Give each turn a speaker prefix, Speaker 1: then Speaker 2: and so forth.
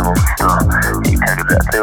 Speaker 1: emotional intelligence.